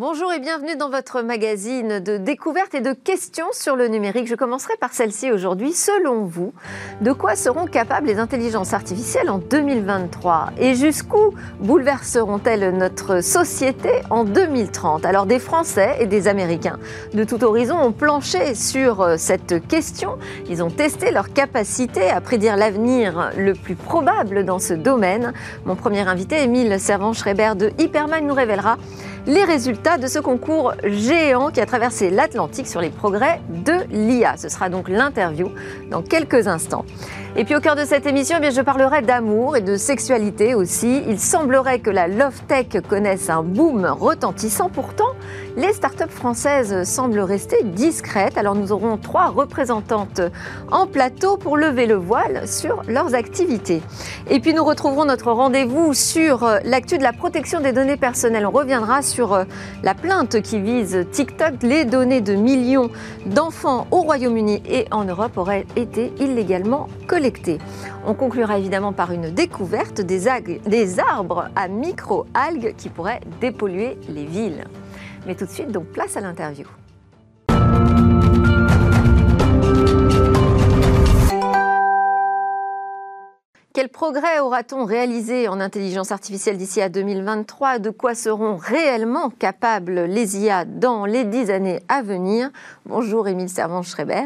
Bonjour et bienvenue dans votre magazine de découverte et de questions sur le numérique. Je commencerai par celle-ci aujourd'hui. Selon vous, de quoi seront capables les intelligences artificielles en 2023 Et jusqu'où bouleverseront-elles notre société en 2030 Alors des Français et des Américains de tout horizon ont planché sur euh, cette question. Ils ont testé leur capacité à prédire l'avenir le plus probable dans ce domaine. Mon premier invité, Émile Servan-Schreiber de Hyperman, nous révélera les résultats de ce concours géant qui a traversé l'Atlantique sur les progrès de l'IA. Ce sera donc l'interview dans quelques instants. Et puis au cœur de cette émission, eh bien, je parlerai d'amour et de sexualité aussi. Il semblerait que la Love Tech connaisse un boom retentissant. Pourtant, les startups françaises semblent rester discrètes. Alors nous aurons trois représentantes en plateau pour lever le voile sur leurs activités. Et puis nous retrouverons notre rendez-vous sur l'actu de la protection des données personnelles. On reviendra sur la plainte qui vise TikTok. Les données de millions d'enfants au Royaume-Uni et en Europe auraient été illégalement collectées. On conclura évidemment par une découverte des, des arbres à micro-algues qui pourraient dépolluer les villes. Mais tout de suite, donc place à l'interview. Progrès aura-t-on réalisé en intelligence artificielle d'ici à 2023 De quoi seront réellement capables les IA dans les dix années à venir? Bonjour Émile Servan-Schreiber.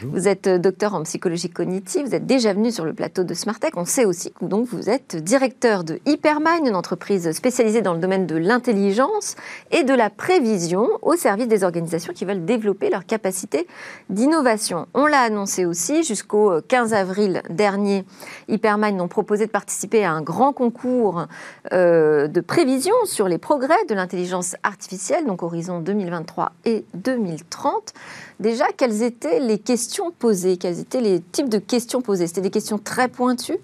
Vous êtes docteur en psychologie cognitive, vous êtes déjà venu sur le plateau de Smartech. On sait aussi que donc, vous êtes directeur de Hypermind, une entreprise spécialisée dans le domaine de l'intelligence et de la prévision au service des organisations qui veulent développer leur capacité d'innovation. On l'a annoncé aussi jusqu'au 15 avril dernier. Hypermind ont proposé de participer à un grand concours euh, de prévision sur les progrès de l'intelligence artificielle, donc horizon 2023 et 2030. Déjà, quelles étaient les questions posées? Quels étaient les types de questions posées? C'était des questions très pointues?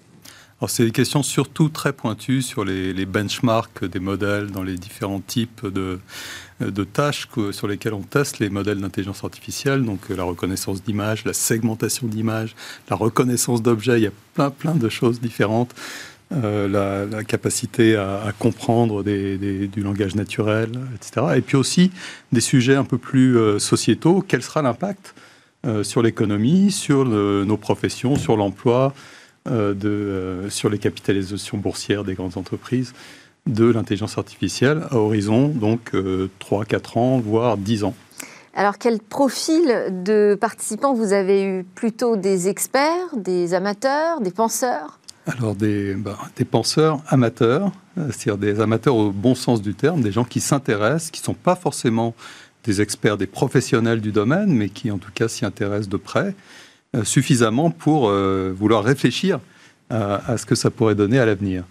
Alors, c'est des questions surtout très pointues sur les, les, benchmarks des modèles dans les différents types de, de tâches sur lesquelles on teste les modèles d'intelligence artificielle, donc euh, la reconnaissance d'images, la segmentation d'images, la reconnaissance d'objets, il y a plein, plein de choses différentes. Euh, la, capacité à, comprendre du langage naturel, etc. Et puis aussi des sujets un peu plus euh, sociétaux. Quel sera l'impact sur l'économie, sur nos professions, sur l'emploi, sur les capitalisations boursières des grandes entreprises? De l'intelligence artificielle à horizon, donc 3, 4 ans, voire 10 ans. Alors, quel profil de participants vous avez eu? Plutôt des experts, des amateurs, des penseurs? Alors, des, bah, des penseurs amateurs, euh, c'est-à-dire des amateurs au bon sens du terme, des gens qui s'intéressent, qui ne sont pas forcément des experts, des professionnels du domaine, mais qui en tout cas s'y intéressent de près, euh, suffisamment pour euh, vouloir réfléchir à, ce que ça pourrait donner à l'avenir.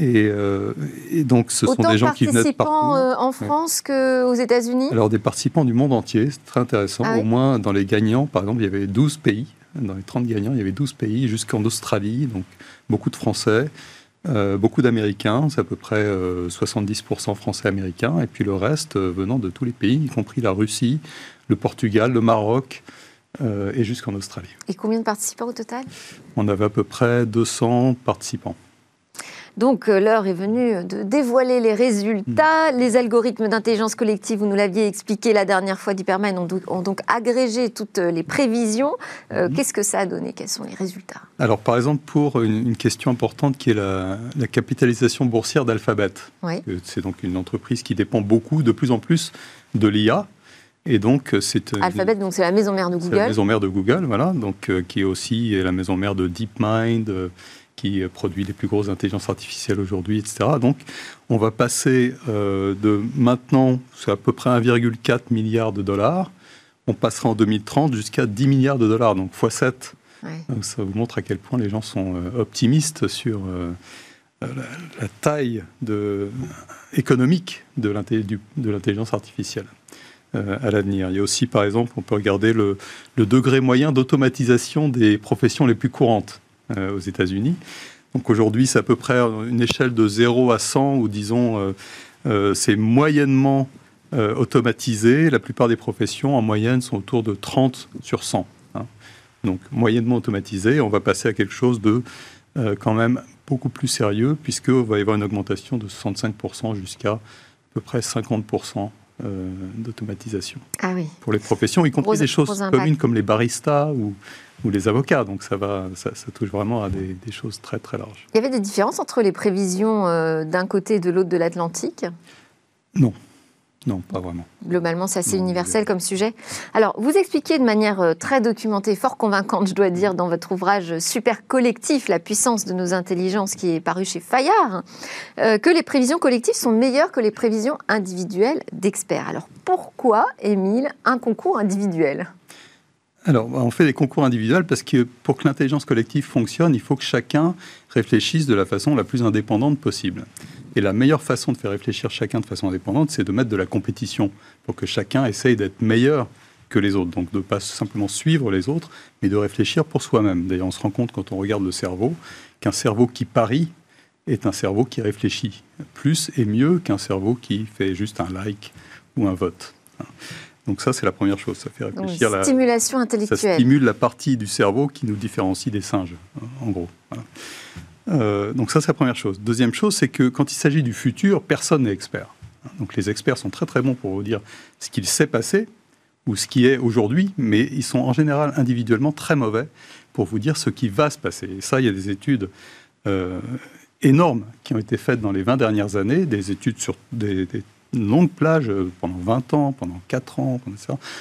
Euh, et, donc, ce sont des gens qui venaient de partout. Euh, en France qu'aux États-Unis Alors, des participants du monde entier, c'est très intéressant. Ah Au moins, dans les gagnants, par exemple, il y avait 12 pays. Dans les 30 gagnants, il y avait 12 pays, jusqu'en Australie, donc beaucoup de Français, euh, beaucoup d'Américains, c'est à peu près 70% français-américains, et puis le reste venant de tous les pays, y compris la Russie, le Portugal, le Maroc, et jusqu'en Australie. Et combien de participants au total? On avait à peu près 200 participants. Donc euh, l'heure est venue de dévoiler les résultats. Hmm. Les algorithmes d'intelligence collective, vous nous l'aviez expliqué la dernière fois, d'Hyperman ont, donc agrégé toutes les prévisions. Euh, hmm. Qu'est-ce que ça a donné? Quels sont les résultats? Alors par exemple, pour une, question importante qui est la, capitalisation boursière d'Alphabet. C'est donc une entreprise qui dépend beaucoup, de plus en plus, de l'IA. Et donc, c'est Alphabet, donc c'est la maison mère de Google. La maison mère de Google, voilà, donc qui est aussi la maison mère de DeepMind, qui produit les plus grosses intelligences artificielles aujourd'hui, etc. Donc, on va passer euh, de maintenant, c'est à peu près 1,4 milliard de dollars, on passera en 2030 jusqu'à 10 milliards de dollars, donc x 7. Donc, ça vous montre à quel point les gens sont euh, optimistes sur euh, la, taille de, économique de l'intelligence artificielle à l'avenir. Il y a aussi, par exemple, on peut regarder le, le degré moyen d'automatisation des professions les plus courantes. Euh, aux États-Unis. Donc aujourd'hui, c'est à peu près une échelle de 0 à 100, où disons, euh, euh, c'est moyennement automatisé. La plupart des professions, en moyenne, sont autour de 30 sur 100. Hein. Donc moyennement automatisé, on va passer à quelque chose de quand même beaucoup plus sérieux, puisqu'il va y avoir une augmentation de 65% jusqu'à à peu près 50% d'automatisation ah oui. pour les professions, y compris des choses communes comme les baristas ou, ou les avocats. Donc ça, va, ça, touche vraiment à des, des, choses très très larges. Il y avait des différences entre les prévisions d'un côté et de l'autre de l'Atlantique? Non. Non, pas vraiment. Globalement, c'est assez universel comme sujet. Alors, vous expliquez de manière euh, très documentée, fort convaincante, je dois dire, dans votre ouvrage Super Collectif, la puissance de nos intelligences, qui est paru chez Fayard, euh, que les prévisions collectives sont meilleures que les prévisions individuelles d'experts. Alors, pourquoi, Émile, un concours individuel? Alors, on fait des concours individuels parce que pour que l'intelligence collective fonctionne, il faut que chacun réfléchisse de la façon la plus indépendante possible. Et la meilleure façon de faire réfléchir chacun de façon indépendante, c'est de mettre de la compétition pour que chacun essaye d'être meilleur que les autres. Donc de ne pas simplement suivre les autres, mais de réfléchir pour soi-même. D'ailleurs, on se rend compte quand on regarde le cerveau qu'un cerveau qui parie est un cerveau qui réfléchit plus et mieux qu'un cerveau qui fait juste un like ou un vote. Donc ça, c'est la première chose. Ça fait réfléchir. la stimulation intellectuelle. Ça stimule la partie du cerveau qui nous différencie des singes, en gros. Euh, donc ça, c'est la première chose. Deuxième chose, c'est que quand il s'agit du futur, personne n'est expert. Donc les experts sont très très bons pour vous dire ce qu'il s'est passé ou ce qui est aujourd'hui, mais ils sont en général individuellement très mauvais pour vous dire ce qui va se passer. Et ça, il y a des études euh, énormes qui ont été faites dans les 20 dernières années, des études sur des, plages euh, pendant 20 ans, pendant 4 ans,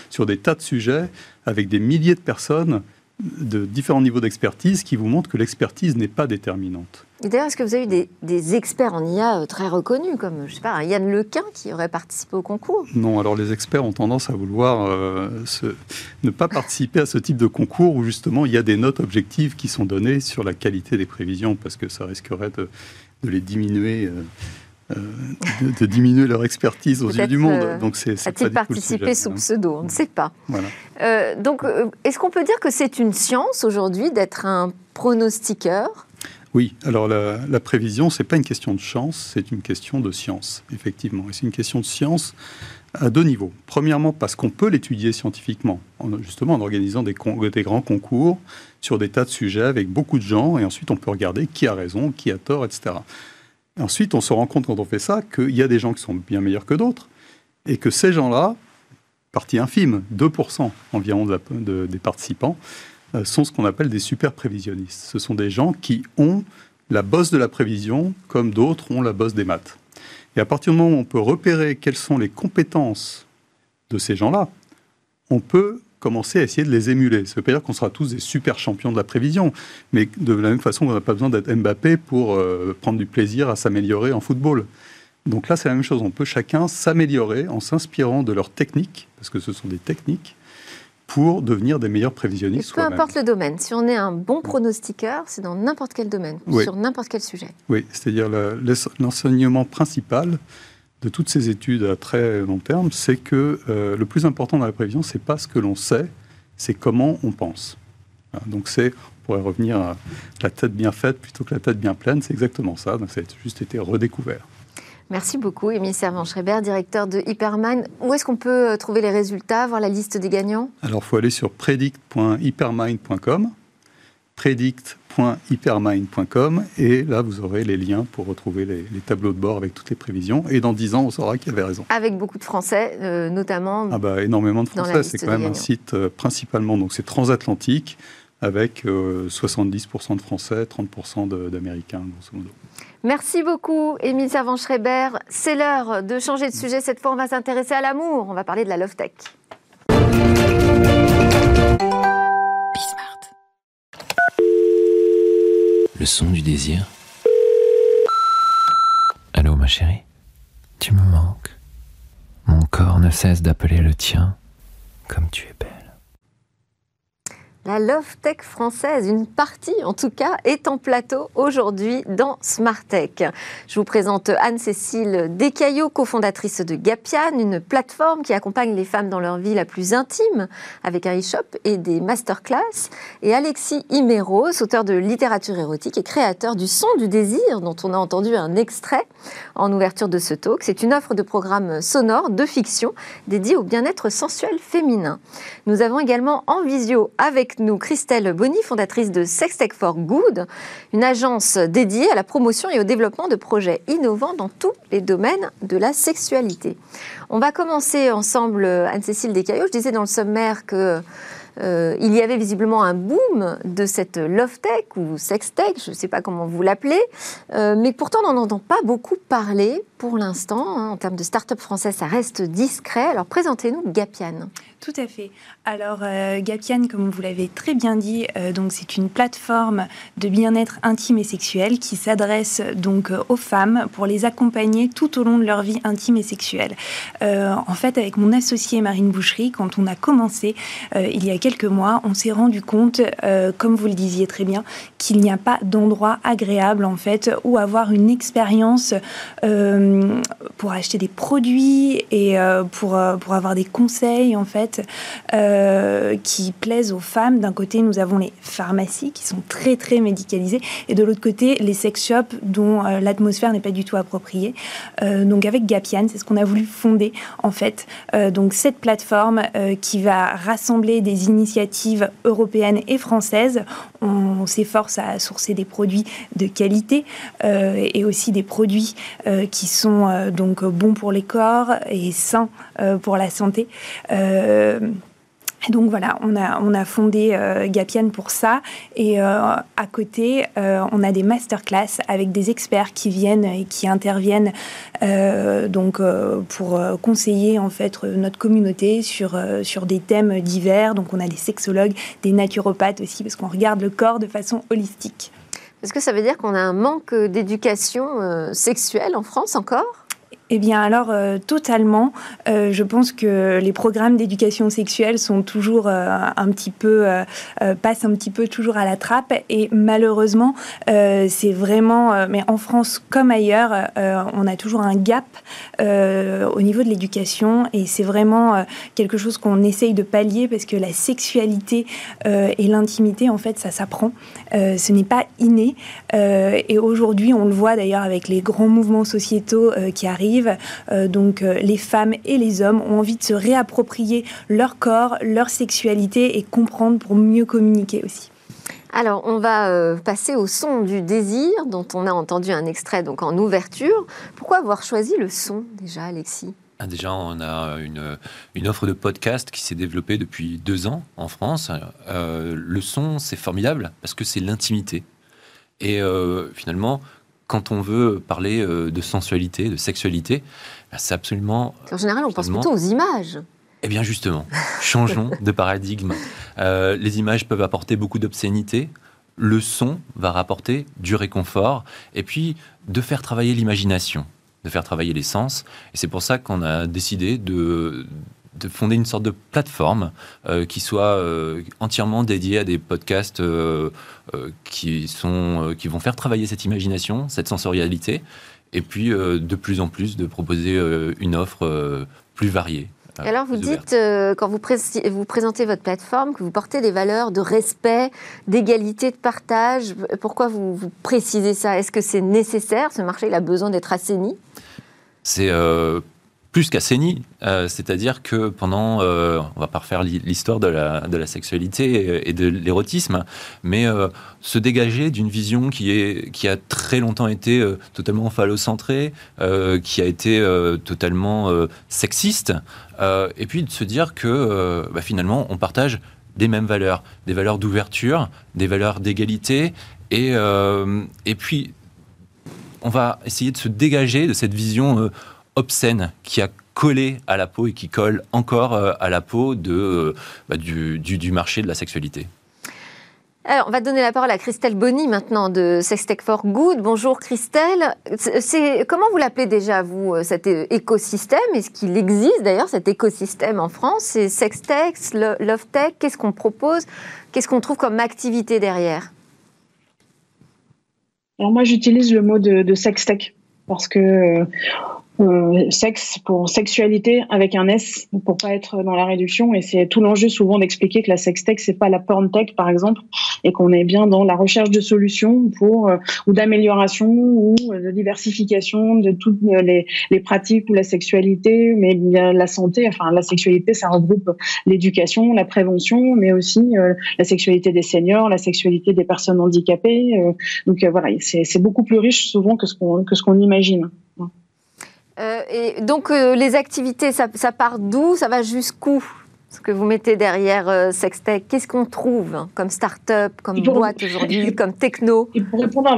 sur des tas de sujets, avec des milliers de personnes de différents niveaux d'expertise qui vous montrent que l'expertise n'est pas déterminante. Et d'ailleurs, est-ce que vous avez eu des, experts en IA euh, très reconnus, comme je sais pas, Yann Lequin qui aurait participé au concours? Non, alors les experts ont tendance à vouloir euh, ne pas participer à ce type de concours où justement il y a des notes objectives qui sont données sur la qualité des prévisions, parce que ça risquerait de, les diminuer. Euh, euh, de, diminuer leur expertise aux yeux du monde. Euh, donc c'est a-t-il participé sous pseudo? On ne sait pas. Euh, donc, est-ce qu'on peut dire que c'est une science aujourd'hui d'être un pronostiqueur? Oui. Alors la, la prévision, c'est pas une question de chance, c'est une question de science, effectivement. Et c'est une question de science à deux niveaux. Premièrement, parce qu'on peut l'étudier scientifiquement, justement en organisant des, des, grands concours sur des tas de sujets avec beaucoup de gens, et ensuite on peut regarder qui a raison, qui a tort, etc. Ensuite, on se rend compte quand on fait ça qu'il y a des gens qui sont bien meilleurs que d'autres et que ces gens-là, partie infime, 2% environ des participants, euh, sont ce qu'on appelle des super prévisionnistes. Ce sont des gens qui ont la bosse de la prévision comme d'autres ont la bosse des maths. Et à partir du moment où on peut repérer quelles sont les compétences de ces gens-là, on peut commencer à essayer de les émuler. Ça ne veut pas dire qu'on sera tous des super champions de la prévision, mais de la même façon, on n'a pas besoin d'être Mbappé pour euh, prendre du plaisir à s'améliorer en football. Donc là, c'est la même chose. On peut chacun s'améliorer en s'inspirant de leurs techniques, parce que ce sont des techniques, pour devenir des meilleurs prévisionnistes. peu importe le domaine. Si on est un bon pronostiqueur, c'est dans n'importe quel domaine, sur n'importe quel sujet. Oui, c'est-à-dire l'enseignement principal de toutes ces études à très long terme, c'est que euh, le plus important dans la prévision, c'est pas ce que l'on sait, c'est comment on pense. Donc c'est, on pourrait revenir à la tête bien faite plutôt que la tête bien pleine, c'est exactement ça. Donc ça a juste été redécouvert. Merci beaucoup, Émile Servan-Schreiber, directeur de Hypermind. Où est-ce qu'on peut euh, trouver les résultats, voir la liste des gagnants? Alors, il faut aller sur predict.hypermind.com, predict hypermind.com et là vous aurez les liens pour retrouver les, tableaux de bord avec toutes les prévisions et dans 10 ans on saura qui avait raison. Avec beaucoup de Français euh, notamment. Ah bah énormément de Français, c'est quand même un site euh, principalement donc c'est transatlantique avec 70% euh, de Français, 30% d'Américains grosso modo. Merci beaucoup, Émile Savant-Schreiber. C'est l'heure de changer de sujet. Cette fois, on va s'intéresser à l'amour. On va parler de la Love Tech. Son du désir. Allô ma chérie, tu me manques. Mon corps ne cesse d'appeler le tien comme tu es belle. La Love Tech française, une partie en tout cas, est en plateau aujourd'hui dans Smart Tech. Je vous présente Anne-Cécile Descaillot, cofondatrice de Gapian, une plateforme qui accompagne les femmes dans leur vie la plus intime avec un e-shop et des masterclass. Et Alexis Imeros, auteur de littérature érotique et créateur du Son du désir, dont on a entendu un extrait en ouverture de ce talk. C'est une offre de programme sonore de fiction dédiée au bien-être sensuel féminin. Nous avons également en visio avec nous Christelle Bonny, fondatrice de Sextech for Good, une agence dédiée à la promotion et au développement de projets innovants dans tous les domaines de la sexualité. On va commencer ensemble, Anne-Cécile Descaillots. Je disais dans le sommaire que euh, il y avait visiblement un boom de cette love tech ou sex tech, je ne sais pas comment vous l'appelez, euh, mais pourtant on n'en entend pas beaucoup parler pour l'instant. Hein. en termes de start-up français, ça reste discret. Alors présentez-nous Gapian. Tout à fait. Alors, euh, Gapian, comme vous l'avez très bien dit, euh, donc c'est une plateforme de bien-être intime et sexuel qui s'adresse donc euh, aux femmes pour les accompagner tout au long de leur vie intime et sexuelle. en fait, avec mon associé Marine Boucherie, quand on a commencé il y a quelques mois, on s'est rendu compte, comme vous le disiez très bien, qu'il n'y a pas d'endroit agréable en fait où avoir une expérience pour acheter des produits et pour pour avoir des conseils en fait euh, qui plaisent aux femmes. D'un côté, nous avons les pharmacies qui sont très très médicalisées et de l'autre côté, les sex shops dont euh, l'atmosphère n'est pas du tout appropriée. Euh, donc avec Gapian, c'est ce qu'on a voulu fonder en fait. donc cette plateforme qui va rassembler des initiatives européennes et françaises. On, s'efforce à sourcer des produits de qualité et aussi des produits qui sont donc bons pour les corps et sains pour la santé. Euh, donc voilà, on a, on a fondé euh, Gapian pour ça. Et euh, à côté, on a des masterclass avec des experts qui viennent et qui interviennent donc, pour conseiller en fait notre communauté sur, sur des thèmes divers. Donc on a des sexologues, des naturopathes aussi, parce qu'on regarde le corps de façon holistique. Est-ce que ça veut dire qu'on a un manque d'éducation sexuelle en France encore? Eh bien alors euh, totalement. Euh, je pense que les programmes d'éducation sexuelle sont toujours euh, un petit peu passent un petit peu toujours à la trappe et malheureusement c'est vraiment mais en France comme ailleurs on a toujours un gap au niveau de l'éducation et c'est vraiment quelque chose qu'on essaye de pallier parce que la sexualité et l'intimité en fait ça s'apprend. ce n'est pas inné et aujourd'hui on le voit d'ailleurs avec les grands mouvements sociétaux qui arrivent euh, donc euh, les femmes et les hommes ont envie de se réapproprier leur corps, leur sexualité et comprendre pour mieux communiquer aussi. Alors, on va euh, passer au son du désir, dont on a entendu un extrait donc en ouverture. Pourquoi avoir choisi le son déjà, Alexis? Ah, Déjà, on a une, une, offre de podcast qui s'est développée depuis deux ans en France. le son, c'est formidable parce que c'est l'intimité. Et finalement, quand on veut parler euh, de sensualité, de sexualité, bah, c'est absolument. En général, on pense plutôt aux images. Eh bien, justement, changeons de paradigme. Euh, les images peuvent apporter beaucoup d'obscénité. Le son va rapporter du réconfort. Et puis, de faire travailler l'imagination, de faire travailler les sens. Et c'est pour ça qu'on a décidé de, de fonder une sorte de plateforme euh, qui soit euh, entièrement dédiée à des podcasts euh, qui, sont, qui vont faire travailler cette imagination, cette sensorialité, et puis de plus en plus de proposer une offre plus variée. Alors vous dites, quand vous, vous, présentez votre plateforme, que vous portez des valeurs de respect, d'égalité, de partage. Pourquoi vous, vous précisez ça? Est-ce que c'est nécessaire? Ce marché, il a besoin d'être assaini? C'est plus qu'assaini. Euh, c'est-à-dire que pendant, euh, on va pas refaire l'histoire de la, sexualité et, de l'érotisme, mais euh, se dégager d'une vision qui, est, qui a très longtemps été totalement phallocentrée, qui a été totalement sexiste, et puis de se dire que bah, finalement on partage des mêmes valeurs, des valeurs d'ouverture, des valeurs d'égalité, et, et puis on va essayer de se dégager de cette vision obscène qui a collé à la peau et qui colle encore euh, à la peau de, euh, bah, du, du, marché de la sexualité. Alors, on va donner la parole à Christelle Bonny maintenant de Sextech for Good. Bonjour Christelle. C'est, comment vous l'appelez déjà, vous, euh, cet écosystème? Est-ce qu'il existe d'ailleurs cet écosystème en France? C'est Sextech, LoveTech Qu'est-ce qu'on propose? Qu'est-ce qu'on trouve comme activité derrière? Alors moi, j'utilise le mot de, de Sextech parce que euh, sexe pour sexualité avec un S pour pas être dans la réduction. Et c'est tout l'enjeu souvent d'expliquer que la sextech c'est pas la porn tech par exemple et qu'on est bien dans la recherche de solutions pour euh, ou d'amélioration ou de diversification de toutes les, les pratiques ou la sexualité. Mais la santé enfin la sexualité ça regroupe l'éducation la prévention mais aussi euh, la sexualité des seniors la sexualité des personnes handicapées donc voilà c'est beaucoup plus riche souvent que ce qu'on que ce qu'on imagine euh, et donc, euh, les activités, ça, ça part d'où? Ça va jusqu'où? Ce que vous mettez derrière euh, Sextech, qu'est-ce qu'on trouve hein, comme start-up, comme boîte aujourd'hui, comme techno? Pour répondre, à,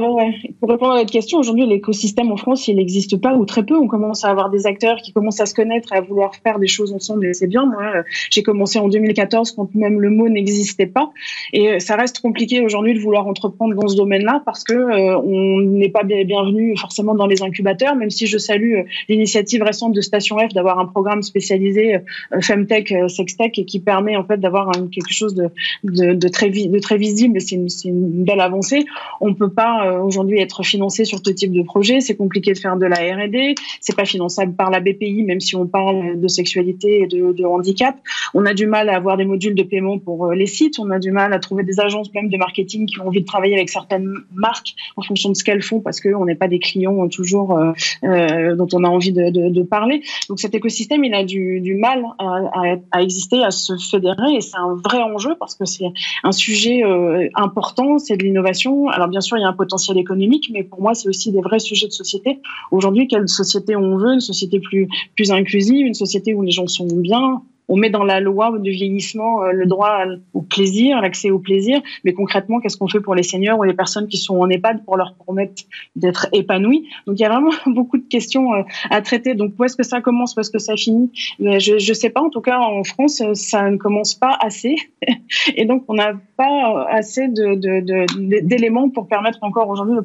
pour répondre à votre question, aujourd'hui, l'écosystème en France, il n'existe pas ou très peu. On commence à avoir des acteurs qui commencent à se connaître et à vouloir faire des choses ensemble et c'est bien. Moi, euh, j'ai commencé en 2014 quand même le mot n'existait pas. Et euh, ça reste compliqué aujourd'hui de vouloir entreprendre dans ce domaine-là parce que on n'est pas bienvenu forcément dans les incubateurs, même si je salue l'initiative récente de Station F d'avoir un programme spécialisé Femtech, Sextech et qui permet en fait d'avoir quelque chose de, très, visible. C'est une, belle avancée. On peut pas euh, aujourd'hui être financé sur ce type de projet. C'est compliqué de faire de la R&D. C'est pas finançable par la BPI, même si on parle de sexualité et de, handicap. On a du mal à avoir des modules de paiement pour euh, les sites. On a du mal à trouver des agences même de marketing qui ont envie de travailler avec certaines marques en fonction de ce qu'elles font parce qu'on n'est pas des clients toujours euh, euh, dont on a envie de, parler. Donc cet écosystème, il a du, mal à exister à se fédérer et c'est un vrai enjeu parce que c'est un sujet euh, important, c'est de l'innovation. Alors bien sûr, il y a un potentiel économique, mais pour moi, c'est aussi des vrais sujets de société. Aujourd'hui, quelle société on veut? Une société plus plus inclusive, une société où les gens sont bien, on met dans la loi du vieillissement euh, le droit au plaisir, l'accès au plaisir, mais concrètement, qu'est-ce qu'on fait pour les seniors ou les personnes qui sont en EHPAD pour leur permettre d'être épanouis? Donc il y a vraiment beaucoup de questions euh, à traiter. Donc où est-ce que ça commence, où est-ce que ça finit? Je ne sais pas. En tout cas, en France, ça ne commence pas assez, et donc on n'a pas assez d'éléments de, pour permettre encore aujourd'hui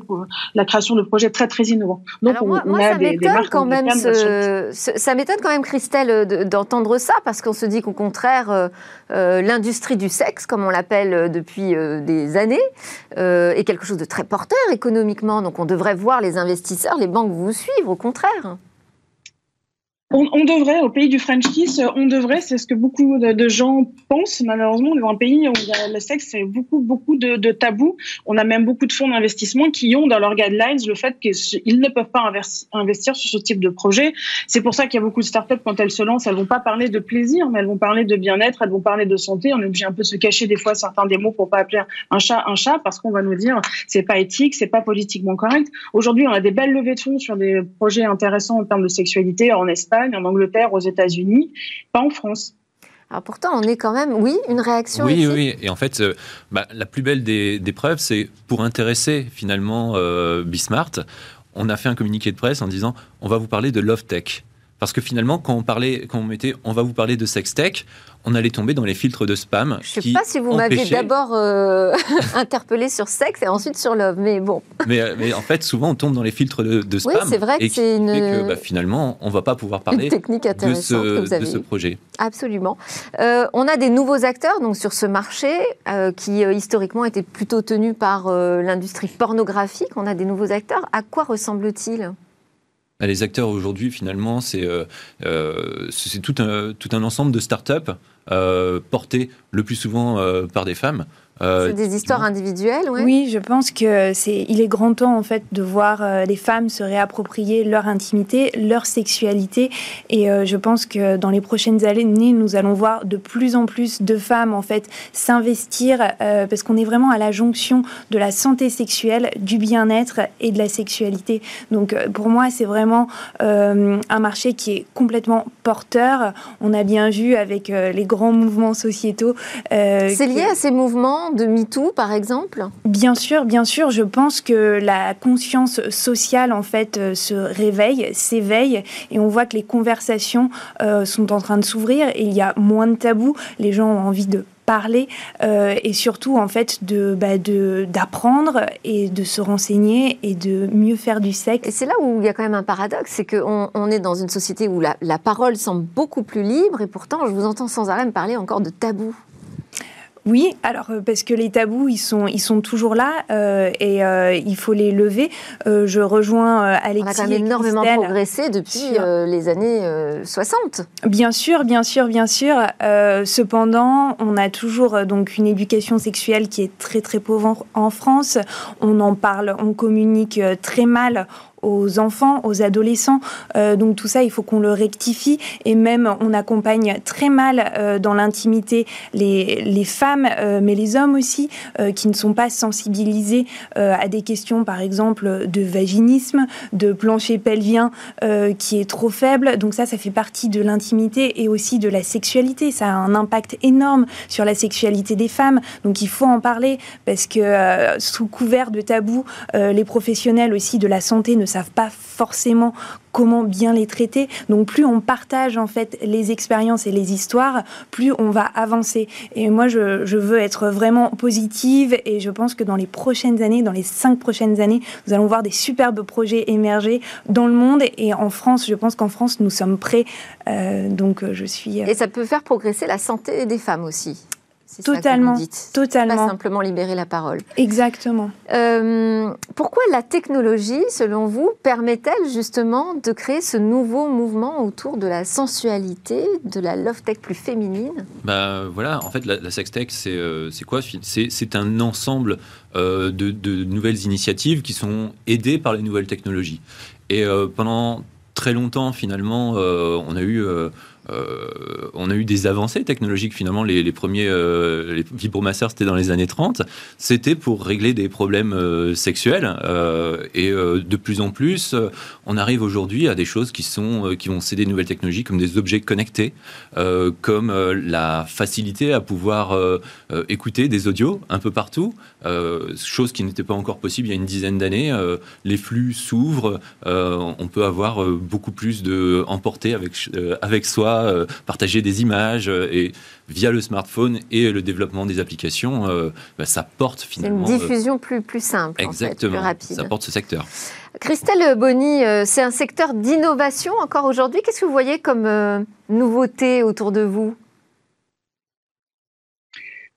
la création de projets très très innovants. Donc on, moi, a ça m'étonne quand même, ça m'étonne quand même, Christelle, d'entendre ça parce que on se dit qu'au contraire, euh, euh, l'industrie du sexe, comme on l'appelle euh, depuis des années, est quelque chose de très porteur économiquement. Donc on devrait voir les investisseurs, les banques vous suivre, au contraire. On, devrait, au pays du French Kiss, on devrait, c'est ce que beaucoup de, gens pensent. Malheureusement, dans un pays où le sexe, c'est beaucoup, beaucoup de, de tabous. On a même beaucoup de fonds d'investissement qui ont dans leurs guidelines le fait qu'ils ne peuvent pas investir sur ce type de projet. C'est pour ça qu'il y a beaucoup de startups, quand elles se lancent, elles vont pas parler de plaisir, mais elles vont parler de bien-être, elles vont parler de santé. On est obligé un peu de se cacher des fois certains des mots pour pas appeler un chat un chat parce qu'on va nous dire c'est pas éthique, c'est pas politiquement correct. Aujourd'hui, on a des belles levées de fonds sur des projets intéressants en termes de sexualité en Espagne en Angleterre, aux États-Unis, pas en France. Alors pourtant, on est quand même, oui, une réaction. Oui, oui. Et en fait, euh, bah, la plus belle des, preuves, c'est pour intéresser finalement euh, Bismart, on a fait un communiqué de presse en disant on va vous parler de Love Tech. Parce que finalement, quand on parlait, quand on mettait, on va vous parler de sextech, on allait tomber dans les filtres de spam. Je ne sais pas si vous m'aviez d'abord euh, interpellé sur sexe et ensuite sur love, mais bon. Mais, euh, mais, en fait, souvent, on tombe dans les filtres de, spam. Oui, c'est vrai que c'est une. Que, bah, finalement, on ne va pas pouvoir parler technique de, ce, de ce projet. Absolument. Euh, on a des nouveaux acteurs donc, sur ce marché qui, historiquement, étaient plutôt tenus par l'industrie pornographique. On a des nouveaux acteurs. À quoi ressemble-t-il? Les acteurs aujourd'hui, finalement, c'est euh, euh, tout, un, ensemble de startups euh, portés le plus souvent par des femmes. Euh, c'est des histoires individuelles, Oui, je pense que c'est, il est grand temps en fait de voir euh, les femmes se réapproprier leur intimité, leur sexualité, et euh, je pense que dans les prochaines années, nous allons voir de plus en plus de femmes en fait s'investir parce qu'on est vraiment à la jonction de la santé sexuelle, du bien-être et de la sexualité. Donc pour moi, c'est vraiment un marché qui est complètement porteur. On a bien vu avec les grands mouvements sociétaux. c'est lié à ces mouvements de MeToo, par exemple Bien sûr, bien sûr. Je pense que la conscience sociale, en fait, euh, se réveille, s'éveille, et on voit que les conversations euh, sont en train de s'ouvrir, et il y a moins de tabous. Les gens ont envie de parler euh, et surtout en fait bah, de d'apprendre et de se renseigner et de mieux faire du sexe. Et c'est là où il y a quand même un paradoxe, c'est qu'on on est dans une société où la, la parole semble beaucoup plus libre et pourtant je vous entends sans arrêt me parler encore de tabous. Oui, alors euh, parce que les tabous, ils sont, ils sont toujours là euh, et euh, il faut les lever. je rejoins Alexis. On a quand même énormément progressé depuis les années 60. Bien sûr, bien sûr, bien sûr. cependant, on a toujours donc une éducation sexuelle qui est très très pauvre en France. On en parle, on communique très mal aux enfants, aux adolescents. Euh, donc tout ça, il faut qu'on le rectifie. Et même, on accompagne très mal euh, dans l'intimité les, femmes, euh, mais les hommes aussi, qui ne sont pas sensibilisés à des questions, par exemple, de vaginisme, de plancher pelvien qui est trop faible. Donc ça, ça fait partie de l'intimité et aussi de la sexualité. Ça a un impact énorme sur la sexualité des femmes. Donc il faut en parler parce que sous couvert de tabou, les professionnels aussi de la santé ne savent pas forcément comment bien les traiter. Donc plus on partage en fait les expériences et les histoires, plus on va avancer. Et moi, je, veux être vraiment positive et je pense que dans les prochaines années, dans les cinq prochaines années, nous allons voir des superbes projets émerger dans le monde et en France. Je pense qu'en France, nous sommes prêts. Euh, donc je suis. Euh, et ça peut faire progresser la santé des femmes aussi. Totalement. Totalement. Pas simplement libérer la parole. Exactement. Euh, pourquoi la technologie, selon vous, permet-elle justement de créer ce nouveau mouvement autour de la sensualité, de la love tech plus féminine? Bah voilà, en fait, la, la sextech, c'est euh, quoi? C'est un ensemble euh, de, de, nouvelles initiatives qui sont aidées par les nouvelles technologies. Et pendant très longtemps, finalement, on a eu euh, on a eu des avancées technologiques finalement. Les, premiers euh, les vibromasseurs, c'était dans les années 30. C'était pour régler des problèmes euh, sexuels. et de plus en plus, on arrive aujourd'hui à des choses qui, sont, qui vont céder de nouvelles technologies comme des objets connectés, comme la facilité à pouvoir écouter des audios un peu partout, chose qui n'était pas encore possible il y a une dizaine d'années. les flux s'ouvrent, on peut avoir beaucoup plus de emporter avec, avec soi euh, partager des images euh, et via le smartphone et le développement des applications, euh, bah, ça porte finalement. une diffusion plus, plus simple, exactement, plus rapide. Ça porte ce secteur. Christelle Bonny, c'est un secteur d'innovation encore aujourd'hui. Qu'est-ce que vous voyez comme nouveauté autour de vous?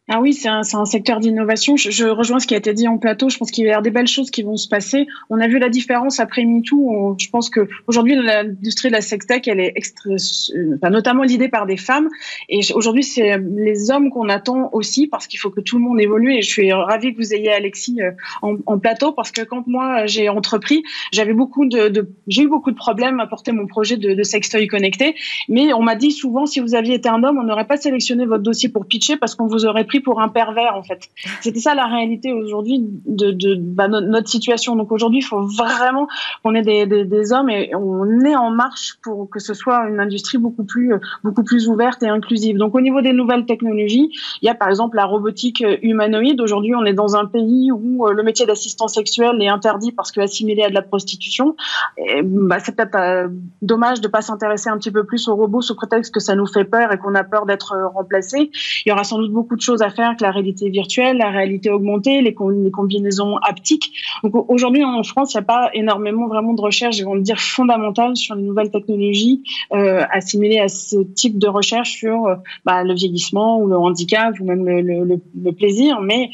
Ah oui, c'est un, un, secteur d'innovation. Je, rejoins ce qui a été dit en plateau. Je pense qu'il y avoir des belles choses qui vont se passer. On a vu la différence après MeToo. Je pense que aujourd'hui, l'industrie de la sextech, elle est extra, enfin, notamment l'idée par des femmes. Et aujourd'hui, c'est les hommes qu'on attend aussi parce qu'il faut que tout le monde évolue. Et je suis ravie que vous ayez Alexis euh, en, plateau parce que quand moi j'ai entrepris, j'avais beaucoup de, de j'ai eu beaucoup de problèmes à porter mon projet de, de sextoy connecté. Mais on m'a dit souvent, si vous aviez été un homme, on n'aurait pas sélectionné votre dossier pour pitcher parce qu'on vous aurait pris pour un pervers en fait. C'était ça la réalité aujourd'hui de, bah, notre situation. Donc aujourd'hui, il faut vraiment qu'on ait des, hommes et on est en marche pour que ce soit une industrie beaucoup plus beaucoup plus ouverte et inclusive. Donc au niveau des nouvelles technologies, il y a par exemple la robotique humanoïde. Aujourd'hui, on est dans un pays où euh, le métier d'assistant sexuel est interdit parce que assimilé à de la prostitution. bah, c'est peut-être euh, dommage de pas s'intéresser un petit peu plus aux robots sous prétexte que ça nous fait peur et qu'on a peur d'être euh, remplacé. Il y aura sans doute beaucoup de choses à faire que la réalité virtuelle, la réalité augmentée, les, combinaisons haptiques. Donc aujourd'hui en France, il n'y a pas énormément vraiment de recherche, je vais dire fondamentale sur les nouvelles technologies euh, assimilées à ce type de recherche sur euh, bah, le vieillissement ou le handicap ou même le, le, le plaisir. Mais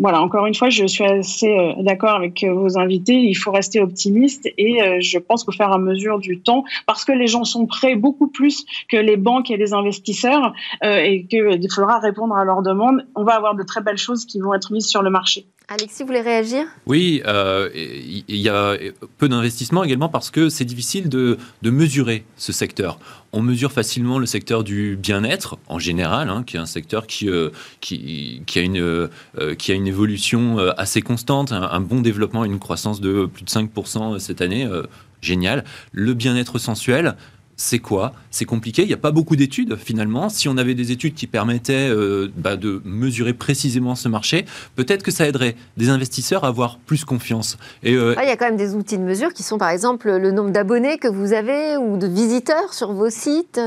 voilà, encore une fois, je suis assez euh, d'accord avec euh, vos invités. Il faut rester optimiste et euh, je pense qu'au fur et à mesure du temps, parce que les gens sont prêts beaucoup plus que les banques et les investisseurs et qu'il faudra répondre à leurs demandes, on va avoir de très belles choses qui vont être mises sur le marché. Alexis, voulez réagir? Oui, il y a peu d'investissement également parce que c'est difficile de, de mesurer ce secteur on mesure facilement le secteur du bien-être en général, hein, qui est un secteur qui, euh, qui, a une, euh, qui a une évolution euh, assez constante, un, bon développement, une croissance de plus de 5% cette année. génial. Le bien-être sensuel, c'est quoi C'est compliqué, il n'y a pas beaucoup d'études finalement. Si on avait des études qui permettaient euh, bah, de mesurer précisément ce marché, peut-être que ça aiderait des investisseurs à avoir plus confiance. Et, euh, ah, il y a quand même des outils de mesure qui sont par exemple le nombre d'abonnés que vous avez ou de visiteurs sur vos sites.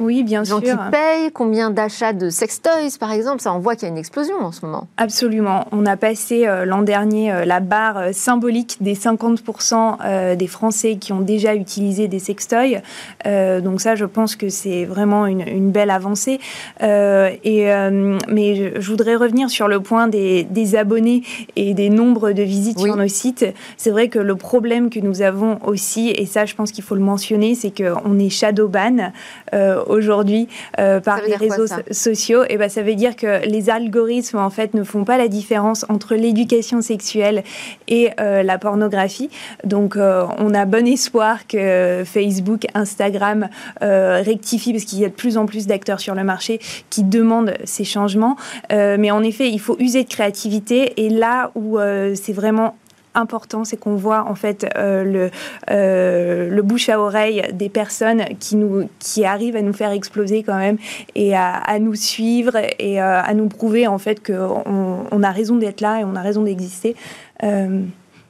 Oui, bien sûr. Gens qui payent, combien d'achats de sextoys par exemple, ça on voit qu'il y a une explosion en ce moment. Absolument. On a passé euh, l'an dernier la barre symbolique des 50% des Français qui ont déjà utilisé des sextoys. Donc ça, je pense que c'est vraiment une, belle avancée. et, mais je, voudrais revenir sur le point des, abonnés et des nombres de visites sur nos sites. C'est vrai que le problème que nous avons aussi, et ça, je pense qu'il faut le mentionner, c'est qu'on est shadow ban aujourd'hui par les réseaux sociaux. Et ben, ça veut dire que les algorithmes en fait ne font pas la différence entre l'éducation sexuelle et euh, la pornographie. Donc euh, on a bon espoir que Facebook, Instagram euh, rectifient parce qu'il y a de plus en plus d'acteurs sur le marché qui demandent ces changements. mais en effet, il faut user de créativité et là où c'est vraiment important, c'est qu'on voit en fait euh, le, euh, bouche à oreille des personnes qui, nous, qui arrivent à nous faire exploser quand même et à, nous suivre et euh, à nous prouver en fait qu'on on a raison d'être là et on a raison d'exister.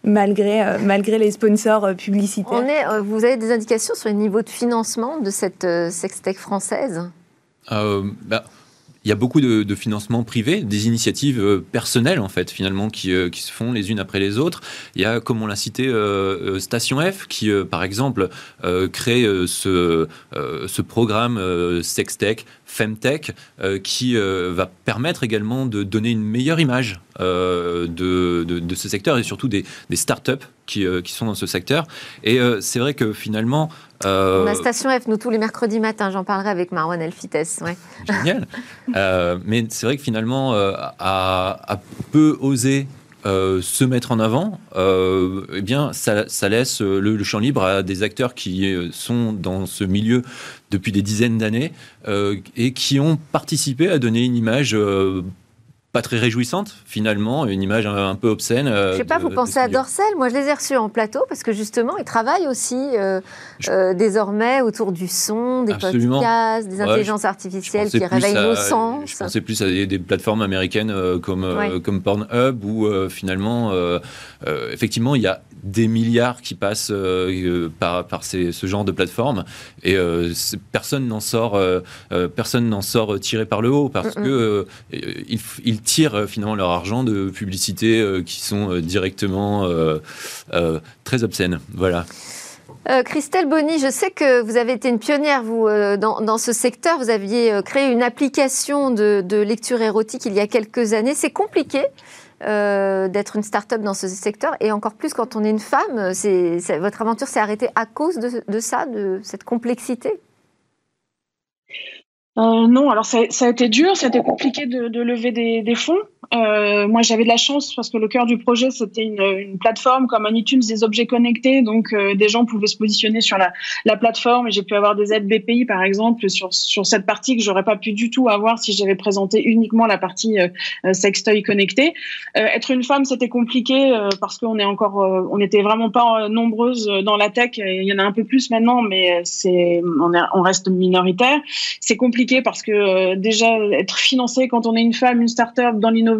Malgré, malgré les sponsors publicitaires. On est, vous avez des indications sur le niveau de financement de cette sextech française? Bah, il y a beaucoup de, financements privés, des initiatives euh, personnelles en fait finalement qui, euh, qui, se font les unes après les autres. Il y a, comme on l'a cité, euh, Station F qui, par exemple, crée ce, ce programme Sextech, Femtech, qui va permettre également de donner une meilleure image de, de, de, ce secteur et surtout des, des startups qui, qui sont dans ce secteur. Et c'est vrai que finalement, euh... On a Station F, nous, tous les mercredis matins. J'en parlerai avec Marwan Elfites. Ouais. Génial. euh, mais c'est vrai que finalement, euh, à, peu oser euh, se mettre en avant, euh, eh bien, ça, ça laisse le, le, champ libre à des acteurs qui euh, sont dans ce milieu depuis des dizaines d'années euh, et qui ont participé à donner une image pas très réjouissante finalement, une image un, peu obscène. Euh, je sais pas, vous pensez à Dorsel? Moi, je les ai reçus en plateau parce que justement, ils travaillent aussi euh, euh, désormais autour du son, des podcasts, des intelligences artificielles qui réveillent nos sens. Je pensais plus à des, plateformes américaines comme, comme Pornhub où finalement, effectivement, il y a des milliards qui passent par, par ces, ce genre de plateformes et personne n'en sort, personne n'en sort tiré par le haut parce mm que il, tirent euh, finalement leur argent de publicités euh, qui sont euh, directement très obscènes. Voilà. Christelle Bonny, je sais que vous avez été une pionnière vous dans, ce secteur. Vous aviez créé une application de, lecture érotique il y a quelques années. C'est compliqué d'être une start-up dans ce secteur et encore plus quand on est une femme. Votre aventure s'est arrêtée à cause de, ça, de cette complexité? Euh, non, alors ça, a été dur, ça a été compliqué de, lever des fonds. Euh, moi, j'avais de la chance parce que le cœur du projet, c'était une, plateforme comme un iTunes des objets connectés. Donc, euh, des gens pouvaient se positionner sur la, la plateforme et j'ai pu avoir des aides BPI, par exemple, sur, cette partie que j'aurais pas pu du tout avoir si j'avais présenté uniquement la partie euh, euh sextoy connecté. être une femme, c'était compliqué parce qu'on est encore, on était vraiment pas nombreuses dans la tech. Il y en a un peu plus maintenant, mais c'est, on, on reste minoritaire. C'est compliqué parce que déjà être financé quand on est une femme, une start-up dans l'innovation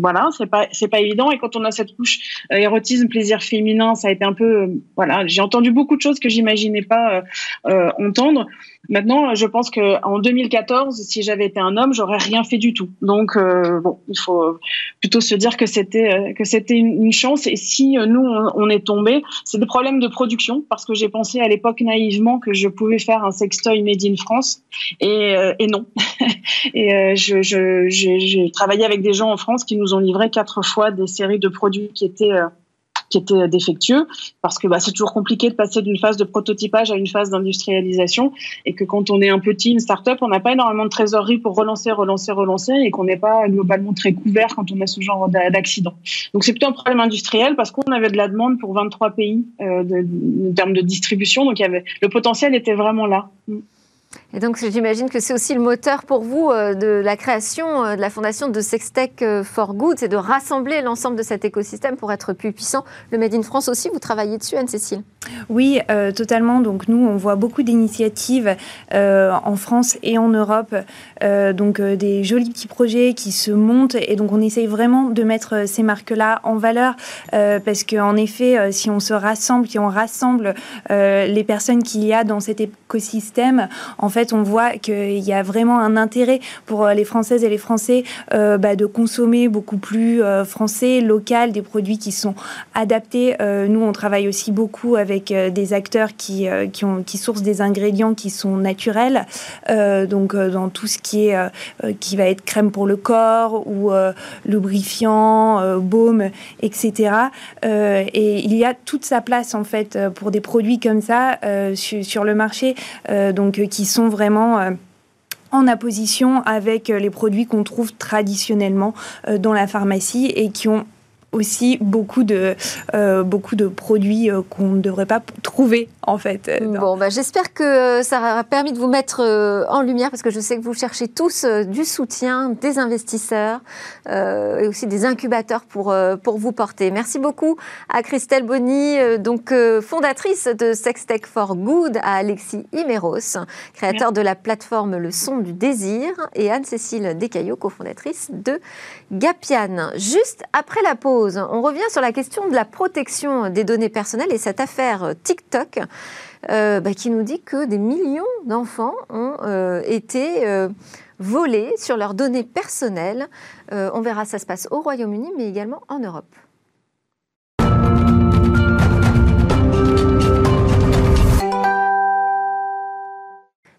voilà, c'est pas pas évident. Et quand on a cette couche euh, érotisme, plaisir féminin, ça a été un peu, euh, voilà, j'ai entendu beaucoup de choses que j'imaginais pas euh, entendre. Maintenant, je pense que en 2014, si j'avais été un homme, j'aurais rien fait du tout. Donc, bon, il faut plutôt se dire que c'était que c'était une, chance. Et si nous on, est tombé, c'est des problèmes de production parce que j'ai pensé à l'époque naïvement que je pouvais faire un sextoy made in France et, et non. et je, je, je travaillé avec des gens en France qui nous ont livré quatre fois des séries de produits qui étaient euh, qui étaient défectueux parce que bah, c'est toujours compliqué de passer d'une phase de prototypage à une phase d'industrialisation et que quand on est un petit, une start-up, on n'a pas énormément de trésorerie pour relancer, relancer, relancer et qu'on n'est pas globalement très couvert quand on a ce genre d'accident. Donc c'est plutôt un problème industriel parce qu'on avait de la demande pour 23 pays euh, en termes de distribution, donc le potentiel était vraiment là. Et donc, j'imagine que c'est aussi le moteur pour vous euh, de la création euh, de la fondation de Sextech euh, for Good, c'est de rassembler l'ensemble de cet écosystème pour être plus puissant. Le Made in France aussi, vous travaillez dessus, Anne-Cécile? Oui, totalement. Donc, nous, on voit beaucoup d'initiatives en France et en Europe. donc, des jolis petits projets qui se montent. Et donc, on essaye vraiment de mettre ces marques-là en valeur parce qu'en effet, si on se rassemble, si on rassemble les personnes qu'il y a dans cet écosystème, en fait, on voit qu'il y a vraiment un intérêt pour les Françaises et les Français bah, de consommer beaucoup plus français, local, des produits qui sont adaptés. nous, on travaille aussi beaucoup avec des acteurs qui, qui, sourcent des ingrédients qui sont naturels. donc, dans tout ce qui est qui va être crème pour le corps ou lubrifiant, baume, etc. et il y a toute sa place en fait pour des produits comme ça euh, sur, le marché, euh, donc euh, qui sont vraiment en apposition avec les produits qu'on trouve traditionnellement dans la pharmacie et qui ont aussi beaucoup de, euh, beaucoup de produits euh, qu'on ne devrait pas trouver, en fait. Euh, bon, bah, j'espère que ça a permis de vous mettre en lumière, parce que je sais que vous cherchez tous du soutien, des investisseurs et aussi des incubateurs pour, pour vous porter. Merci beaucoup à Christelle Bonny, donc fondatrice de Sextech for Good, à Alexis Imeros, créateur de la plateforme Le Son du Désir, et Anne-Cécile Descaillots, cofondatrice de Gapian. Juste après la pause, on revient sur la question de la protection des données personnelles et cette affaire TikTok euh, bah, qui nous dit que des millions d'enfants ont euh, été euh, volés sur leurs données personnelles. on verra, ça se passe au Royaume-Uni, mais également en Europe.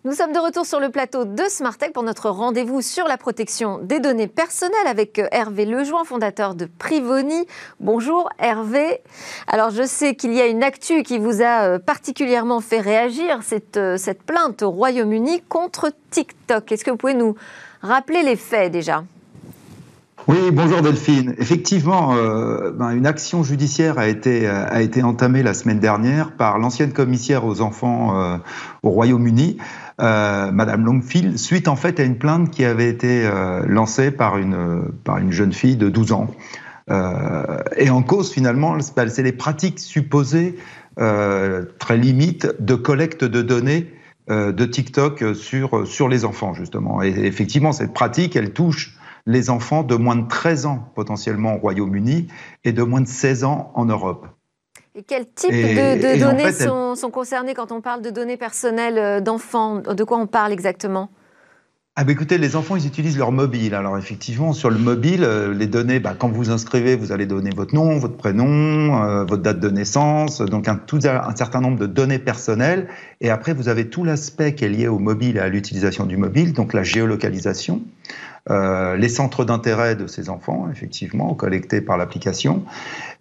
Nous sommes de retour sur le plateau de Smartech pour notre rendez-vous sur la protection des données personnelles avec euh, Hervé Lejoin, fondateur de Privoni. Bonjour Hervé. Alors je sais qu'il y a une actu qui vous a euh, particulièrement fait réagir, cette, euh, cette plainte au Royaume-Uni contre TikTok. Est-ce que vous pouvez nous rappeler les faits déjà? Oui, bonjour Delphine. Effectivement, ben, une action judiciaire a été, a été entamée la semaine dernière par l'ancienne commissaire aux enfants au Royaume-Uni, euh, Madame Longfield, suite en fait à une plainte qui avait été euh, lancée par une, par une jeune fille de 12 ans. Euh, et en cause, finalement, c'est les pratiques supposées très limites de collecte de données de TikTok sur, sur les enfants, justement. Et effectivement, cette pratique, elle touche les enfants de moins de 13 ans potentiellement au Royaume-Uni et de moins de 16 ans en Europe. Et quel type de, données sont, concernées quand on parle de données personnelles euh, d'enfants? De quoi on parle exactement? Ah bah écoutez, les enfants, ils utilisent leur mobile. Alors effectivement, sur le mobile, euh, les données, bah, quand vous inscrivez, vous allez donner votre nom, votre prénom, euh, votre date de naissance, donc un, tout, un certain nombre de données personnelles. Et après, vous avez tout l'aspect qui est lié au mobile et à l'utilisation du mobile, donc la géolocalisation. Euh, les centres d'intérêt de ces enfants, effectivement, collectés par l'application,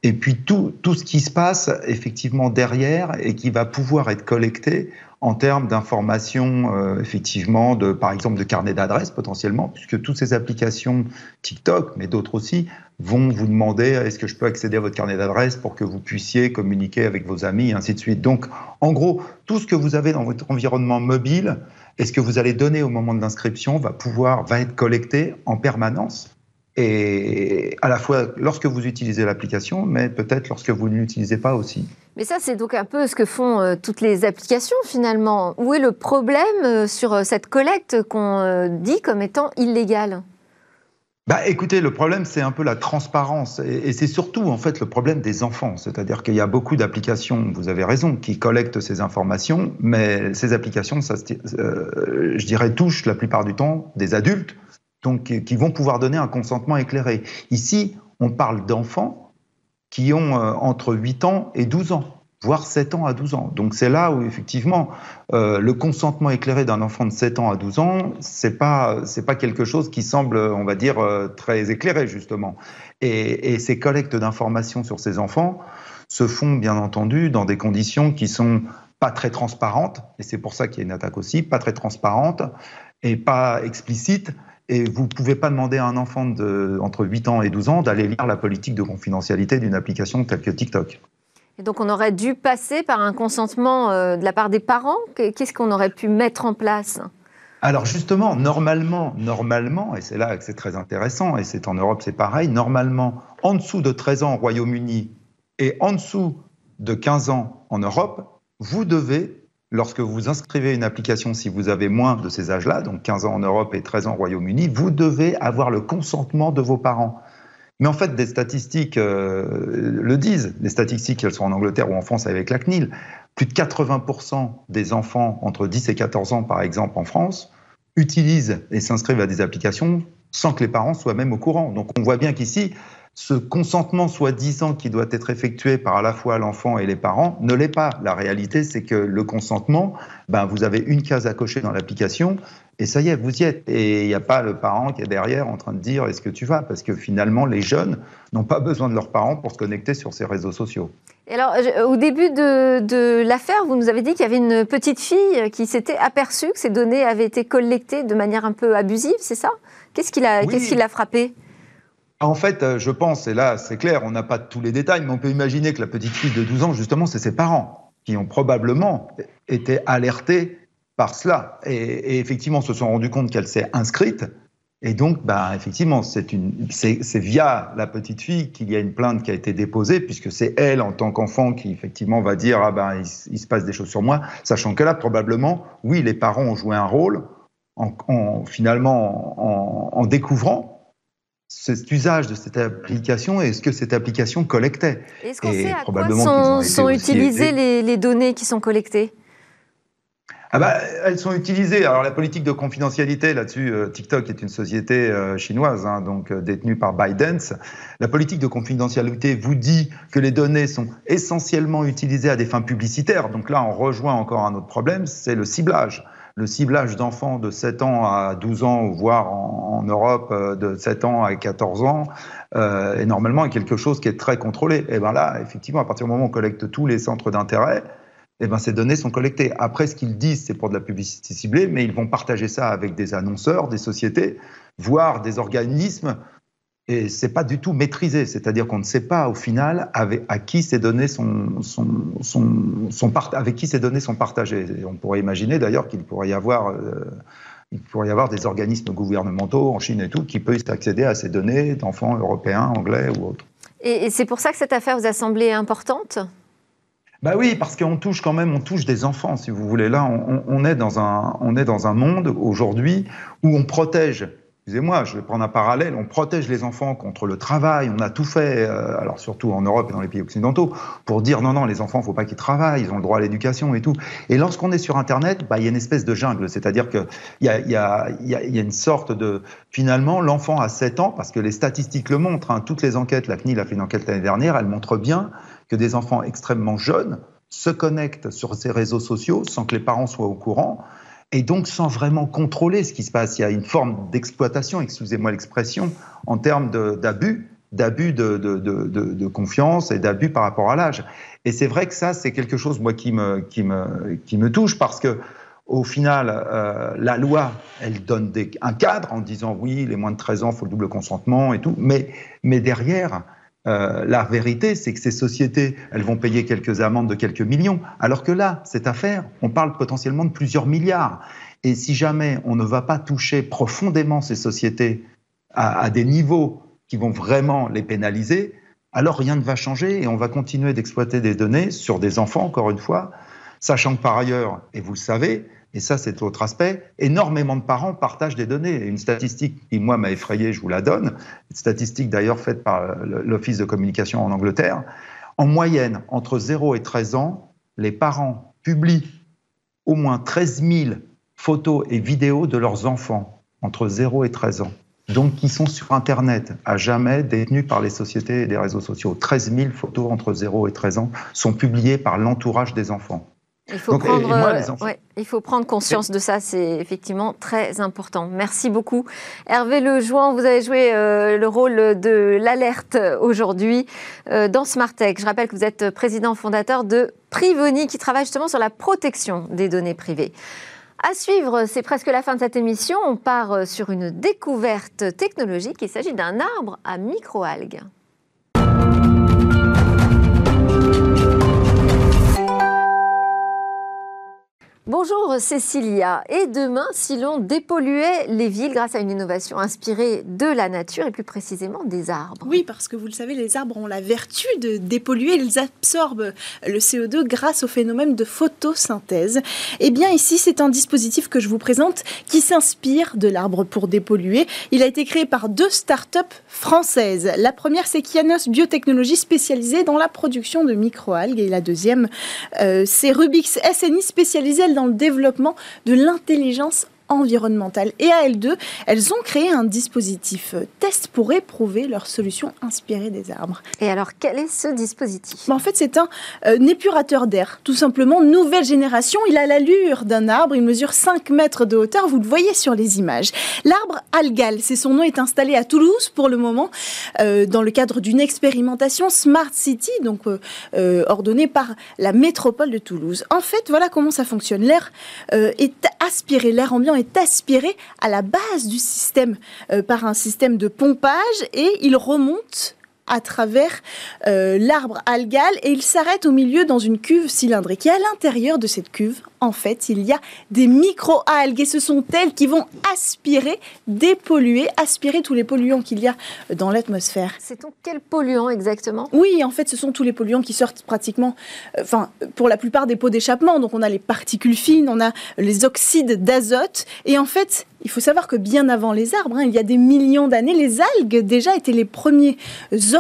et puis tout, tout ce qui se passe effectivement derrière et qui va pouvoir être collecté en termes d'informations, euh, effectivement, de, par exemple, de carnet d'adresses potentiellement, puisque toutes ces applications TikTok, mais d'autres aussi, vont vous demander est-ce que je peux accéder à votre carnet d'adresses pour que vous puissiez communiquer avec vos amis, et ainsi de suite. Donc, en gros, tout ce que vous avez dans votre environnement mobile et ce que vous allez donner au moment de l'inscription va pouvoir, va être collecté en permanence. Et à la fois lorsque vous utilisez l'application, mais peut-être lorsque vous ne l'utilisez pas aussi. Mais ça, c'est donc un peu ce que font euh, toutes les applications finalement. Où est le problème euh, sur euh, cette collecte qu'on dit comme étant illégale? Bah, écoutez, le problème, c'est un peu la transparence. Et, c'est surtout, en fait, le problème des enfants. C'est-à-dire qu'il y a beaucoup d'applications, vous avez raison, qui collectent ces informations, mais ces applications, ça, je dirais, touchent la plupart du temps des adultes, donc qui vont pouvoir donner un consentement éclairé. Ici, on parle d'enfants qui ont euh, entre 8 ans et 12 ans voire 7 ans à 12 ans. Donc c'est là où effectivement euh, le consentement éclairé d'un enfant de 7 ans à 12 ans, c'est pas c'est pas quelque chose qui semble, on va dire, euh, très éclairé justement. Et, et ces collectes d'informations sur ces enfants se font bien entendu dans des conditions qui sont pas très transparentes, et c'est pour ça qu'il y a une attaque aussi, pas très transparente et pas explicite. Et vous ne pouvez pas demander à un enfant de, entre 8 ans et 12 ans d'aller lire la politique de confidentialité d'une application telle que TikTok. Et donc on aurait dû passer par un consentement euh, de la part des parents. Qu'est-ce qu'on aurait pu mettre en place? Alors justement, normalement, normalement, et c'est là que c'est très intéressant, et c'est en Europe c'est pareil, normalement, en dessous de 13 ans au Royaume-Uni et en dessous de 15 ans en Europe, vous devez, lorsque vous inscrivez une application, si vous avez moins de ces âges-là, donc 15 ans en Europe et 13 ans au Royaume-Uni, vous devez avoir le consentement de vos parents. Mais en fait, des statistiques euh, le disent. Les statistiques, elles sont en Angleterre ou en France avec la CNIL. plus de 80% des enfants entre 10 et 14 ans, par exemple, en France, utilisent et s'inscrivent à des applications sans que les parents soient même au courant. Donc on voit bien qu'ici, ce consentement soi-disant qui doit être effectué par à la fois l'enfant et les parents ne l'est pas. La réalité, c'est que le consentement, ben, vous avez une case à cocher dans l'application et ça y est, vous y êtes. Et il n'y a pas le parent qui est derrière en train de dire est-ce que tu vas? Parce que finalement, les jeunes n'ont pas besoin de leurs parents pour se connecter sur ces réseaux sociaux. Et alors, au début de, de l'affaire, vous nous avez dit qu'il y avait une petite fille qui s'était aperçue que ces données avaient été collectées de manière un peu abusive, c'est ça? Qu'est-ce qui l'a frappé en fait, euh, je pense, et là c'est clair, on n'a pas tous les détails, mais on peut imaginer que la petite fille de 12 ans, justement, c'est ses parents qui ont probablement été alertés par cela. Et, effectivement, se sont rendus compte qu'elle s'est inscrite. Et donc, bah, effectivement, c'est via la petite fille qu'il y a une plainte qui a été déposée, puisque c'est elle, en tant qu'enfant, qui effectivement va dire ah ben, il, se passe des choses sur moi, sachant que là, probablement, oui, les parents ont joué un rôle en, finalement en découvrant cet usage de cette application et ce que cette application collectait. Est-ce qu'on sait à quoi sont, utilisées les, données qui sont collectées? Ah bah, elles sont utilisées. Alors la politique de confidentialité là-dessus, euh, TikTok est une société euh, chinoise, hein, donc euh, détenue par ByteDance. La politique de confidentialité vous dit que les données sont essentiellement utilisées à des fins publicitaires. Donc là, on rejoint encore un autre problème, c'est le ciblage le ciblage d'enfants de 7 ans à 12 ans, voire en, Europe euh, de 7 ans à 14 ans, euh, est normalement quelque chose qui est très contrôlé. Et bien là, effectivement, à partir du moment où on collecte tous les centres d'intérêt, et ben ces données sont collectées. Après, ce qu'ils disent, c'est pour de la publicité ciblée, mais ils vont partager ça avec des annonceurs, des sociétés, voire des organismes et c'est pas du tout maîtrisé, c'est-à-dire qu'on ne sait pas au final avec, à qui ces données sont, sont, sont, avec qui ces données sont partagées. on pourrait imaginer d'ailleurs qu'il pourrait y avoir euh, il pourrait y avoir des organismes gouvernementaux en Chine et tout qui peuvent accéder à ces données d'enfants européens, anglais ou autres. Et, c'est pour ça que cette affaire vous a semblé importante? Bah oui, parce qu'on touche quand même, on touche des enfants, si vous voulez. Là, on, on est dans un, on est dans un monde aujourd'hui où on protège excusez-moi, je vais prendre un parallèle, on protège les enfants contre le travail, on a tout fait, euh, alors surtout en Europe et dans les pays occidentaux, pour dire non, non, les enfants, il ne faut pas qu'ils travaillent, ils ont le droit à l'éducation et tout. Et lorsqu'on est sur Internet, bah, il y a une espèce de jungle, c'est-à-dire qu'il y a, une sorte de... Finalement, l'enfant a 7 ans, parce que les statistiques le montrent, hein, toutes les enquêtes, la CNIL a fait une enquête l'année dernière, elle montre bien que des enfants extrêmement jeunes se connectent sur ces réseaux sociaux sans que les parents soient au courant et donc sans vraiment contrôler ce qui se passe. Il y a une forme d'exploitation, excusez-moi l'expression, en termes d'abus, d'abus de, de, de, de, confiance et d'abus par rapport à l'âge. Et c'est vrai que ça, c'est quelque chose, moi, qui me, qui me, qui me touche parce que au final, euh, la loi, elle donne des, un cadre en disant oui, les moins de 13 ans, il faut le double consentement et tout, mais, mais derrière, euh, la vérité, c'est que ces sociétés, elles vont payer quelques amendes de quelques millions, alors que là, cette affaire, on parle potentiellement de plusieurs milliards. Et si jamais on ne va pas toucher profondément ces sociétés à, des niveaux qui vont vraiment les pénaliser, alors rien ne va changer et on va continuer d'exploiter des données sur des enfants, encore une fois, sachant que par ailleurs, et vous le savez, et ça c'est l'autre aspect, énormément de parents partagent des données. Une statistique qui, moi, m'a effrayé, je vous la donne, une statistique d'ailleurs faite par l'Office de communication en Angleterre. En moyenne, entre 0 et 13 ans, les parents publient au moins 13 000 photos et vidéos de leurs enfants entre 0 et 13 ans. Donc, qui sont sur Internet, à jamais détenus par les sociétés et les réseaux sociaux. 13 000 photos entre 0 et 13 ans sont publiées par l'entourage des enfants. Il faut, prendre, euh, il faut prendre conscience de ça, c'est effectivement très important. Merci beaucoup. Hervé Lejoin, vous avez joué euh, le rôle de l'alerte aujourd'hui euh, dans Smartech. Je rappelle que vous êtes président fondateur de Privoni qui travaille justement sur la protection des données privées. À suivre, c'est presque la fin de cette émission. On part sur une découverte technologique. Il s'agit d'un arbre à microalgues. Bonjour Cécilia. Et demain, si l'on dépolluait les villes grâce à une innovation inspirée de la nature et plus précisément des arbres Oui, parce que vous le savez, les arbres ont la vertu de dépolluer. Ils absorbent le CO2 grâce au phénomène de photosynthèse. Eh bien, ici, c'est un dispositif que je vous présente qui s'inspire de l'arbre pour dépolluer. Il a été créé par deux start-up françaises. La première, c'est Kianos Biotechnologie spécialisée dans la production de microalgues. Et la deuxième, euh, c'est Rubix SNI spécialisée dans le développement de l'intelligence environnementale. Et à L2, elles ont créé un dispositif euh, test pour éprouver leur solution inspirée des arbres. Et alors, quel est ce dispositif? En fait, c'est un euh, épurateur d'air, tout simplement, nouvelle génération. Il a l'allure d'un arbre, il mesure 5 mètres de hauteur, vous le voyez sur les images. L'arbre Algal, c'est son nom, est installé à Toulouse pour le moment, euh, dans le cadre d'une expérimentation Smart City, donc ordonnée par la métropole de Toulouse. En fait, voilà comment ça fonctionne. L'air est aspiré, l'air ambiant est aspiré à la base du système euh, par un système de pompage et il remonte à travers euh, l'arbre algal et il s'arrête au milieu dans une cuve cylindrique. Et à l'intérieur de cette cuve, en fait, il y a des micro-algues et ce sont elles qui vont aspirer, dépolluer, aspirer tous les polluants qu'il y a dans l'atmosphère. C'est donc quels polluants exactement? Oui, en fait, ce sont tous les polluants qui sortent pratiquement, euh, enfin, pour la plupart des pots d'échappement. Donc, on a les particules fines, on a les oxydes d'azote et en fait, il faut savoir que bien avant les arbres, hein, il y a des millions d'années, les algues déjà étaient les premiers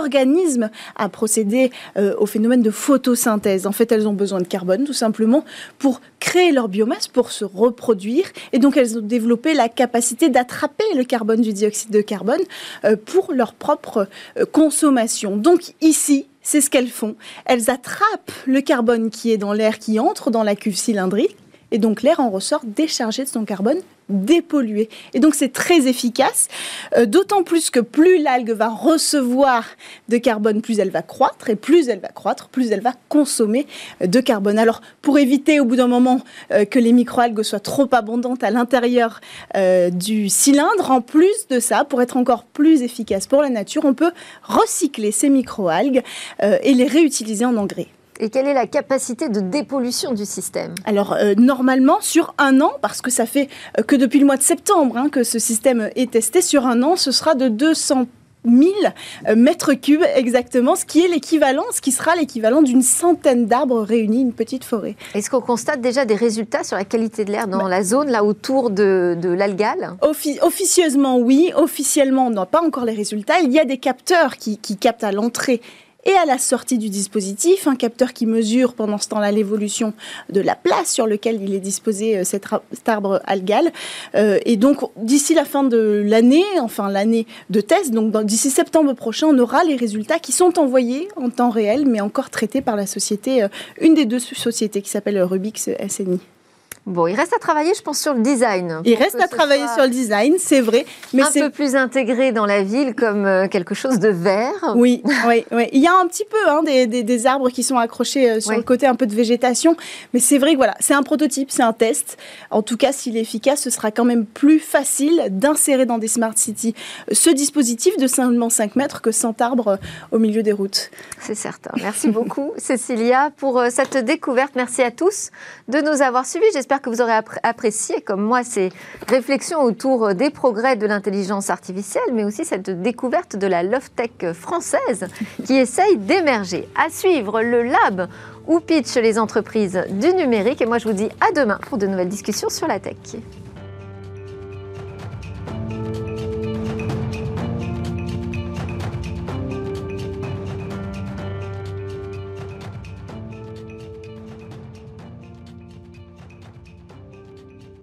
organismes à procéder euh, au phénomène de photosynthèse. En fait, elles ont besoin de carbone tout simplement pour créer leur biomasse, pour se reproduire. Et donc, elles ont développé la capacité d'attraper le carbone du dioxyde de carbone euh, pour leur propre euh, consommation. Donc, ici, c'est ce qu'elles font. Elles attrapent le carbone qui est dans l'air qui entre dans la cuve cylindrique et donc l'air en ressort déchargé de son carbone dépollué. Et donc c'est très efficace, euh, d'autant plus que plus l'algue va recevoir de carbone, plus elle va croître, et plus elle va croître, plus elle va consommer de carbone. Alors pour éviter au bout d'un moment euh, que les microalgues soient trop abondantes à l'intérieur euh, du cylindre, en plus de ça, pour être encore plus efficace pour la nature, on peut recycler ces microalgues et les réutiliser en engrais. Et quelle est la capacité de dépollution du système Alors, euh, normalement, sur un an, parce que ça fait euh, que depuis le mois de septembre hein, que ce système est testé, sur un an, ce sera de 200 000 euh, mètres cubes exactement, ce qui est l'équivalent, ce qui sera l'équivalent d'une centaine d'arbres réunis, une petite forêt. Est-ce qu'on constate déjà des résultats sur la qualité de l'air dans bah la zone là autour de, de l'algal Officieusement oui, officiellement on n'a pas encore les résultats. Il y a des capteurs qui, qui captent à l'entrée et à la sortie du dispositif, un capteur qui mesure pendant ce temps-là l'évolution de la place sur laquelle il est disposé euh, cet, arbre algal. Euh, et donc, d'ici la fin de l'année, enfin l'année de test, donc d'ici septembre prochain, on aura les résultats qui sont envoyés en temps réel, mais encore traités par la société, euh, une des deux sociétés qui s'appelle Rubix SNI. Bon, il reste à travailler, je pense, sur le design. Il reste à travailler sur le design, c'est vrai. Mais un peu plus intégré dans la ville comme euh, quelque chose de vert. Oui, oui, oui. Il y a un petit peu hein, des, des, arbres qui sont accrochés euh, sur le côté un peu de végétation. Mais c'est vrai que voilà, c'est un prototype, c'est un test. En tout cas, s'il est efficace, ce sera quand même plus facile d'insérer dans des smart cities euh, ce dispositif de seulement 5 mètres que 100 arbres au milieu des routes. C'est certain. Merci beaucoup, Cécilia, pour cette découverte. Merci à tous de nous avoir suivis. J'espère que vous aurez apprécié, comme moi, ces réflexions autour des progrès de l'intelligence artificielle, mais aussi cette découverte de la love tech française qui essaye d'émerger. À suivre le lab où pitch les entreprises du numérique. Et moi, je vous dis à demain pour de nouvelles discussions sur la tech.